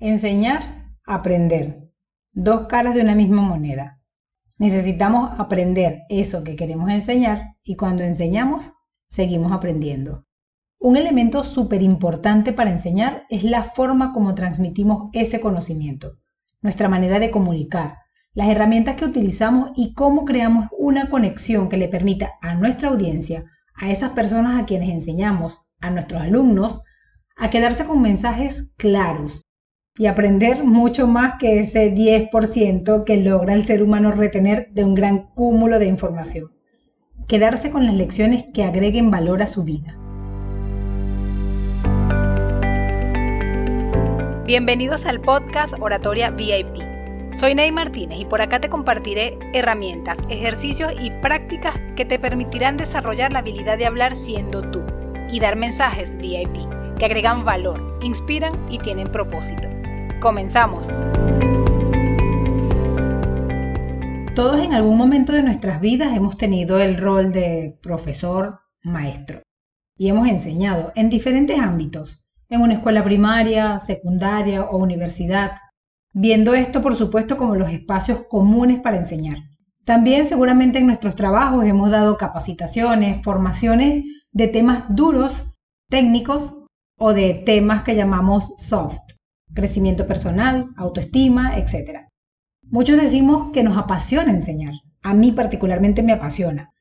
Enseñar, aprender. Dos caras de una misma moneda. Necesitamos aprender eso que queremos enseñar y cuando enseñamos, seguimos aprendiendo. Un elemento súper importante para enseñar es la forma como transmitimos ese conocimiento, nuestra manera de comunicar, las herramientas que utilizamos y cómo creamos una conexión que le permita a nuestra audiencia, a esas personas a quienes enseñamos, a nuestros alumnos, a quedarse con mensajes claros y aprender mucho más que ese 10% que logra el ser humano retener de un gran cúmulo de información. Quedarse con las lecciones que agreguen valor a su vida. Bienvenidos al podcast Oratoria VIP. Soy Ney Martínez y por acá te compartiré herramientas, ejercicios y prácticas que te permitirán desarrollar la habilidad de hablar siendo tú y dar mensajes VIP que agregan valor, inspiran y tienen propósito. Comenzamos. Todos en algún momento de nuestras vidas hemos tenido el rol de profesor, maestro y hemos enseñado en diferentes ámbitos, en una escuela primaria, secundaria o universidad, viendo esto por supuesto como los espacios comunes para enseñar. También seguramente en nuestros trabajos hemos dado capacitaciones, formaciones de temas duros, técnicos o de temas que llamamos soft, crecimiento personal, autoestima, etc. Muchos decimos que nos apasiona enseñar. A mí particularmente me apasiona.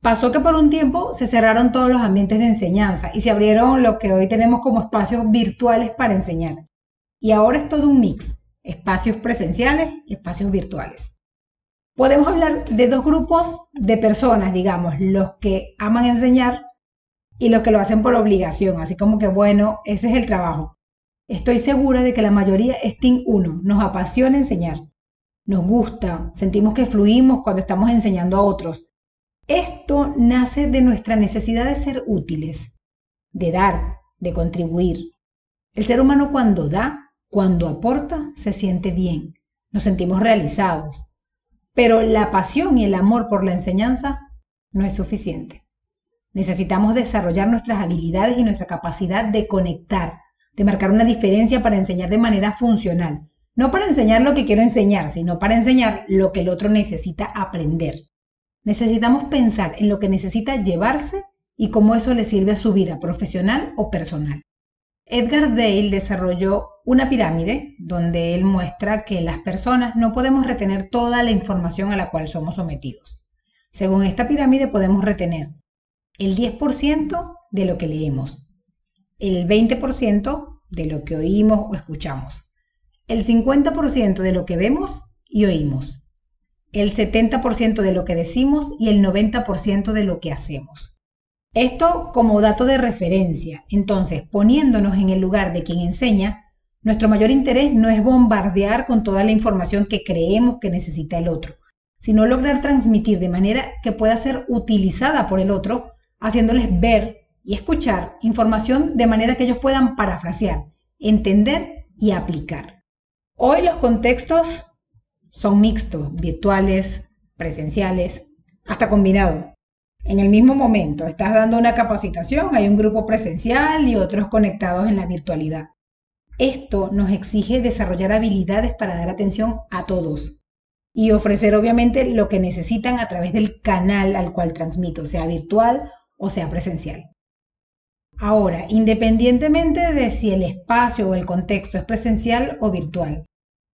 Pasó que por un tiempo se cerraron todos los ambientes de enseñanza y se abrieron lo que hoy tenemos como espacios virtuales para enseñar. Y ahora es todo un mix, espacios presenciales y espacios virtuales. Podemos hablar de dos grupos de personas, digamos, los que aman enseñar y los que lo hacen por obligación, así como que bueno, ese es el trabajo. Estoy segura de que la mayoría es Team 1, nos apasiona enseñar, nos gusta, sentimos que fluimos cuando estamos enseñando a otros. Esto nace de nuestra necesidad de ser útiles, de dar, de contribuir. El ser humano cuando da, cuando aporta, se siente bien, nos sentimos realizados. Pero la pasión y el amor por la enseñanza no es suficiente. Necesitamos desarrollar nuestras habilidades y nuestra capacidad de conectar, de marcar una diferencia para enseñar de manera funcional. No para enseñar lo que quiero enseñar, sino para enseñar lo que el otro necesita aprender. Necesitamos pensar en lo que necesita llevarse y cómo eso le sirve a su vida profesional o personal. Edgar Dale desarrolló una pirámide donde él muestra que las personas no podemos retener toda la información a la cual somos sometidos. Según esta pirámide podemos retener el 10% de lo que leemos, el 20% de lo que oímos o escuchamos, el 50% de lo que vemos y oímos, el 70% de lo que decimos y el 90% de lo que hacemos. Esto como dato de referencia. Entonces, poniéndonos en el lugar de quien enseña, nuestro mayor interés no es bombardear con toda la información que creemos que necesita el otro, sino lograr transmitir de manera que pueda ser utilizada por el otro, haciéndoles ver y escuchar información de manera que ellos puedan parafrasear, entender y aplicar. Hoy los contextos son mixtos, virtuales, presenciales, hasta combinados. En el mismo momento estás dando una capacitación, hay un grupo presencial y otros conectados en la virtualidad. Esto nos exige desarrollar habilidades para dar atención a todos y ofrecer obviamente lo que necesitan a través del canal al cual transmito, sea virtual o sea presencial. Ahora, independientemente de si el espacio o el contexto es presencial o virtual,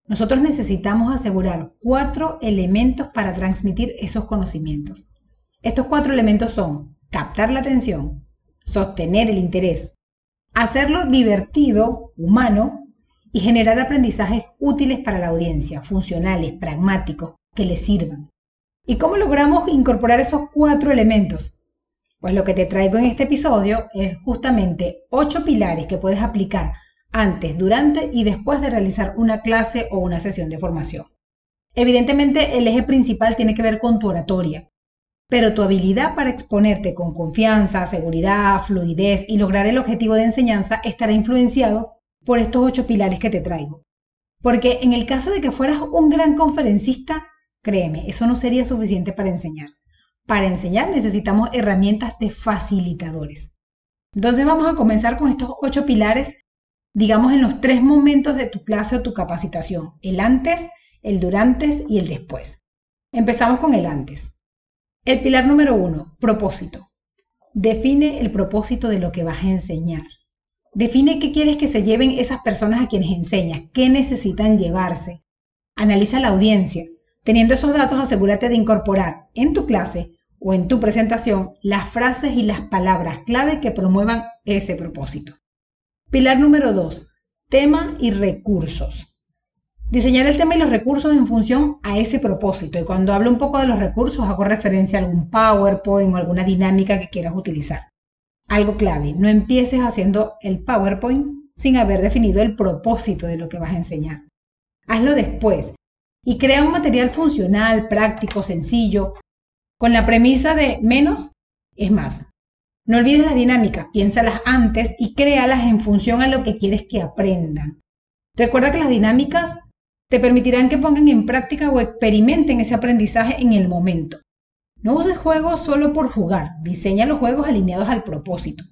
nosotros necesitamos asegurar cuatro elementos para transmitir esos conocimientos. Estos cuatro elementos son captar la atención, sostener el interés, hacerlo divertido, humano y generar aprendizajes útiles para la audiencia, funcionales, pragmáticos, que les sirvan. ¿Y cómo logramos incorporar esos cuatro elementos? Pues lo que te traigo en este episodio es justamente ocho pilares que puedes aplicar antes, durante y después de realizar una clase o una sesión de formación. Evidentemente el eje principal tiene que ver con tu oratoria, pero tu habilidad para exponerte con confianza, seguridad, fluidez y lograr el objetivo de enseñanza estará influenciado por estos ocho pilares que te traigo. Porque en el caso de que fueras un gran conferencista, créeme, eso no sería suficiente para enseñar. Para enseñar necesitamos herramientas de facilitadores. Entonces vamos a comenzar con estos ocho pilares digamos en los tres momentos de tu clase o tu capacitación, el antes, el durante y el después. Empezamos con el antes. El pilar número uno, propósito. Define el propósito de lo que vas a enseñar. Define qué quieres que se lleven esas personas a quienes enseñas, qué necesitan llevarse. Analiza la audiencia. Teniendo esos datos, asegúrate de incorporar en tu clase o en tu presentación las frases y las palabras clave que promuevan ese propósito. Pilar número 2. Tema y recursos. Diseñar el tema y los recursos en función a ese propósito. Y cuando hablo un poco de los recursos, hago referencia a algún PowerPoint o alguna dinámica que quieras utilizar. Algo clave, no empieces haciendo el PowerPoint sin haber definido el propósito de lo que vas a enseñar. Hazlo después y crea un material funcional, práctico, sencillo, con la premisa de menos es más. No olvides las dinámicas, piénsalas antes y créalas en función a lo que quieres que aprendan. Recuerda que las dinámicas te permitirán que pongan en práctica o experimenten ese aprendizaje en el momento. No uses juegos solo por jugar, diseña los juegos alineados al propósito.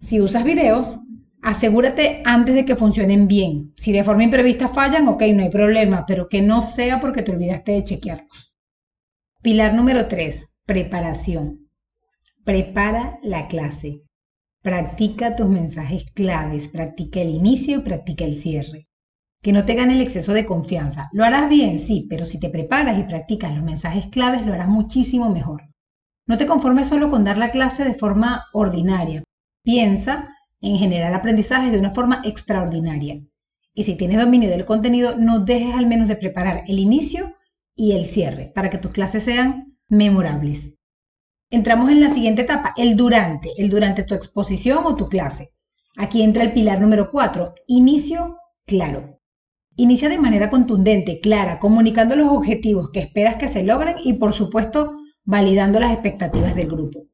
Si usas videos, asegúrate antes de que funcionen bien. Si de forma imprevista fallan, ok, no hay problema, pero que no sea porque te olvidaste de chequearlos. Pilar número 3. Preparación. Prepara la clase. Practica tus mensajes claves, practica el inicio y practica el cierre. Que no te gane el exceso de confianza. Lo harás bien, sí, pero si te preparas y practicas los mensajes claves, lo harás muchísimo mejor. No te conformes solo con dar la clase de forma ordinaria. Piensa en generar aprendizaje de una forma extraordinaria. Y si tienes dominio del contenido, no dejes al menos de preparar el inicio y el cierre para que tus clases sean memorables. Entramos en la siguiente etapa, el durante, el durante tu exposición o tu clase. Aquí entra el pilar número 4, inicio claro. Inicia de manera contundente, clara, comunicando los objetivos que esperas que se logren y por supuesto validando las expectativas del grupo.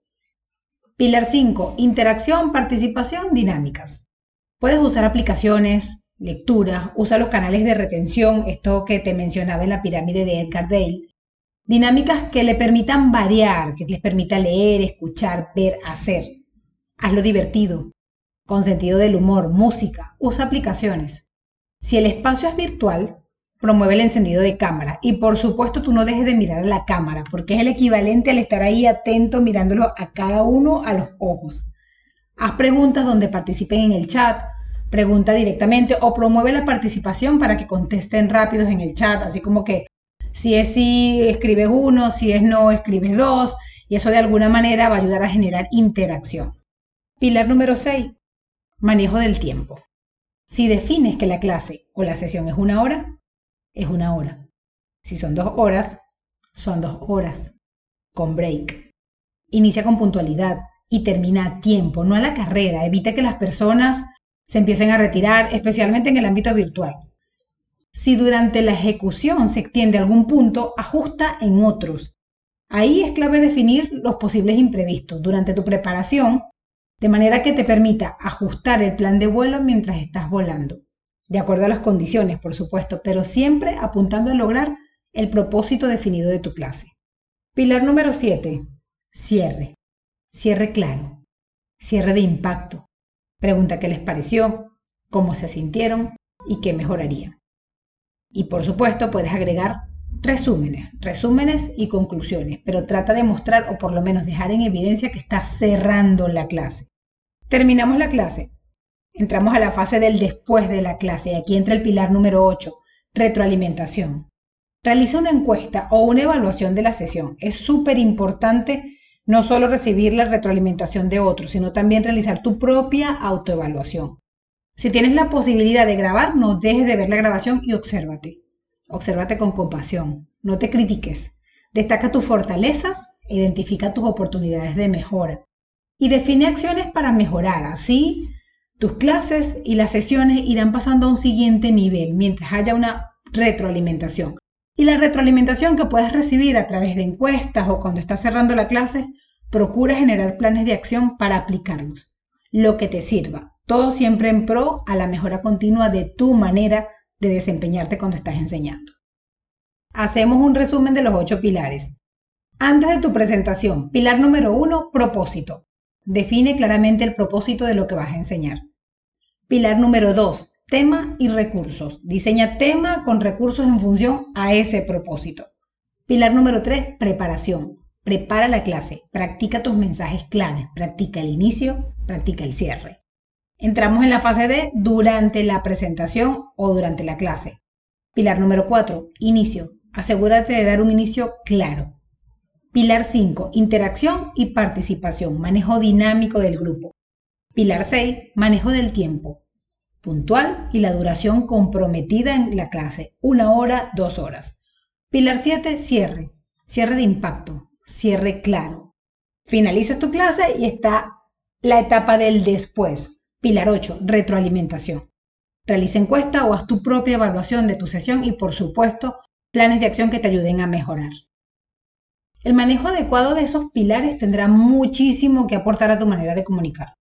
Pilar 5, interacción, participación, dinámicas. Puedes usar aplicaciones, lectura, usa los canales de retención, esto que te mencionaba en la pirámide de Edgar Dale, dinámicas que le permitan variar, que les permita leer, escuchar, ver, hacer. Hazlo divertido, con sentido del humor, música, usa aplicaciones. Si el espacio es virtual, promueve el encendido de cámara y por supuesto tú no dejes de mirar a la cámara porque es el equivalente al estar ahí atento mirándolo a cada uno a los ojos. Haz preguntas donde participen en el chat, pregunta directamente o promueve la participación para que contesten rápidos en el chat, así como que si es sí, escribes uno, si es no, escribes dos, y eso de alguna manera va a ayudar a generar interacción. Pilar número 6. Manejo del tiempo. Si defines que la clase o la sesión es una hora, es una hora. Si son dos horas, son dos horas, con break. Inicia con puntualidad y termina a tiempo, no a la carrera. Evita que las personas se empiecen a retirar, especialmente en el ámbito virtual. Si durante la ejecución se extiende algún punto, ajusta en otros. Ahí es clave definir los posibles imprevistos durante tu preparación, de manera que te permita ajustar el plan de vuelo mientras estás volando, de acuerdo a las condiciones, por supuesto, pero siempre apuntando a lograr el propósito definido de tu clase. Pilar número 7. Cierre. Cierre claro. Cierre de impacto. Pregunta qué les pareció, cómo se sintieron y qué mejorarían. Y por supuesto puedes agregar resúmenes, resúmenes y conclusiones, pero trata de mostrar o por lo menos dejar en evidencia que estás cerrando la clase. Terminamos la clase. Entramos a la fase del después de la clase y aquí entra el pilar número 8, retroalimentación. Realiza una encuesta o una evaluación de la sesión. Es súper importante no solo recibir la retroalimentación de otros, sino también realizar tu propia autoevaluación. Si tienes la posibilidad de grabar, no dejes de ver la grabación y obsérvate. Obsérvate con compasión, no te critiques. Destaca tus fortalezas e identifica tus oportunidades de mejora. Y define acciones para mejorar. Así, tus clases y las sesiones irán pasando a un siguiente nivel mientras haya una retroalimentación. Y la retroalimentación que puedes recibir a través de encuestas o cuando estás cerrando la clase, procura generar planes de acción para aplicarlos. Lo que te sirva. Todo siempre en pro a la mejora continua de tu manera de desempeñarte cuando estás enseñando. Hacemos un resumen de los ocho pilares. Antes de tu presentación, pilar número uno, propósito. Define claramente el propósito de lo que vas a enseñar. Pilar número 2, tema y recursos. Diseña tema con recursos en función a ese propósito. Pilar número 3, preparación. Prepara la clase, practica tus mensajes claves, practica el inicio, practica el cierre. Entramos en la fase D durante la presentación o durante la clase. Pilar número 4, inicio. Asegúrate de dar un inicio claro. Pilar 5, interacción y participación, manejo dinámico del grupo. Pilar 6, manejo del tiempo. Puntual y la duración comprometida en la clase, una hora, dos horas. Pilar 7, cierre. Cierre de impacto, cierre claro. Finaliza tu clase y está la etapa del después. Pilar 8, retroalimentación. Realiza encuesta o haz tu propia evaluación de tu sesión y, por supuesto, planes de acción que te ayuden a mejorar. El manejo adecuado de esos pilares tendrá muchísimo que aportar a tu manera de comunicar.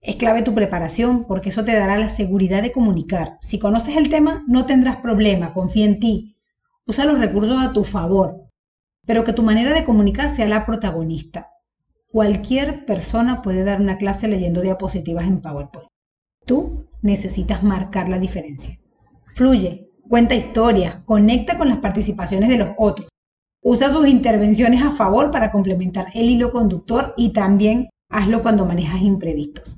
Es clave tu preparación porque eso te dará la seguridad de comunicar. Si conoces el tema, no tendrás problema, confía en ti. Usa los recursos a tu favor, pero que tu manera de comunicar sea la protagonista. Cualquier persona puede dar una clase leyendo diapositivas en PowerPoint. Tú necesitas marcar la diferencia. Fluye, cuenta historias, conecta con las participaciones de los otros. Usa sus intervenciones a favor para complementar el hilo conductor y también hazlo cuando manejas imprevistos.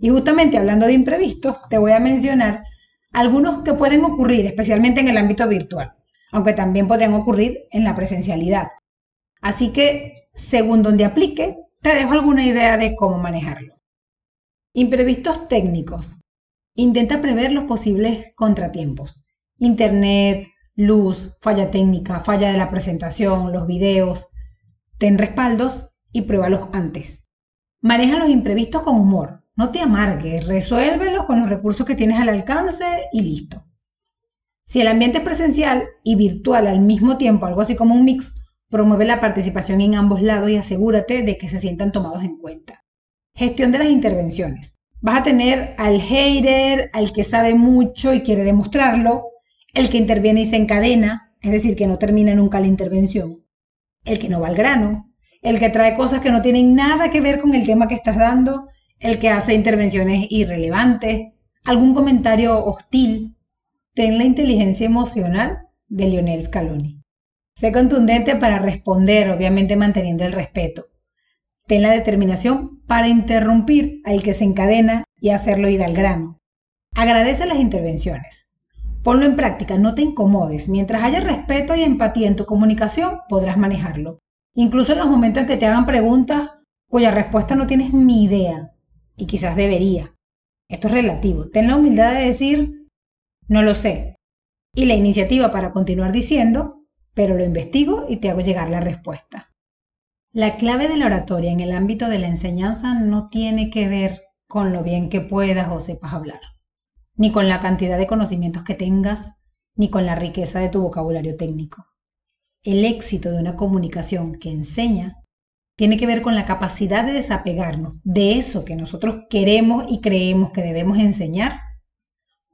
Y justamente hablando de imprevistos, te voy a mencionar algunos que pueden ocurrir, especialmente en el ámbito virtual, aunque también podrían ocurrir en la presencialidad. Así que, según donde aplique, te dejo alguna idea de cómo manejarlo. Imprevistos técnicos. Intenta prever los posibles contratiempos. Internet, luz, falla técnica, falla de la presentación, los videos. Ten respaldos y pruébalos antes. Maneja los imprevistos con humor. No te amargues, resuélvelos con los recursos que tienes al alcance y listo. Si el ambiente es presencial y virtual al mismo tiempo, algo así como un mix, promueve la participación en ambos lados y asegúrate de que se sientan tomados en cuenta. Gestión de las intervenciones. Vas a tener al hater, al que sabe mucho y quiere demostrarlo, el que interviene y se encadena, es decir, que no termina nunca la intervención, el que no va al grano, el que trae cosas que no tienen nada que ver con el tema que estás dando, el que hace intervenciones irrelevantes, algún comentario hostil. Ten la inteligencia emocional de Lionel Scaloni. Sé contundente para responder, obviamente manteniendo el respeto. Ten la determinación para interrumpir al que se encadena y hacerlo ir al grano. Agradece las intervenciones. Ponlo en práctica, no te incomodes. Mientras haya respeto y empatía en tu comunicación, podrás manejarlo. Incluso en los momentos en que te hagan preguntas cuya respuesta no tienes ni idea, y quizás debería. Esto es relativo. Ten la humildad de decir, no lo sé. Y la iniciativa para continuar diciendo, pero lo investigo y te hago llegar la respuesta. La clave de la oratoria en el ámbito de la enseñanza no tiene que ver con lo bien que puedas o sepas hablar ni con la cantidad de conocimientos que tengas, ni con la riqueza de tu vocabulario técnico. El éxito de una comunicación que enseña tiene que ver con la capacidad de desapegarnos de eso que nosotros queremos y creemos que debemos enseñar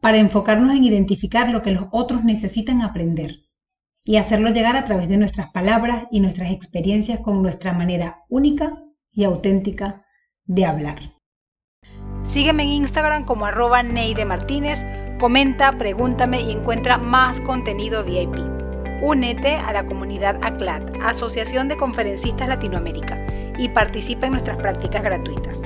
para enfocarnos en identificar lo que los otros necesitan aprender y hacerlo llegar a través de nuestras palabras y nuestras experiencias con nuestra manera única y auténtica de hablar. Sígueme en Instagram como arroba Neide Martínez, comenta, pregúntame y encuentra más contenido VIP. Únete a la comunidad ACLAT, Asociación de Conferencistas Latinoamérica, y participa en nuestras prácticas gratuitas.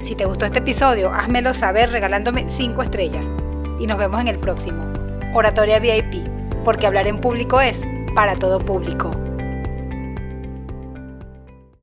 Si te gustó este episodio, házmelo saber regalándome 5 estrellas. Y nos vemos en el próximo. Oratoria VIP, porque hablar en público es para todo público.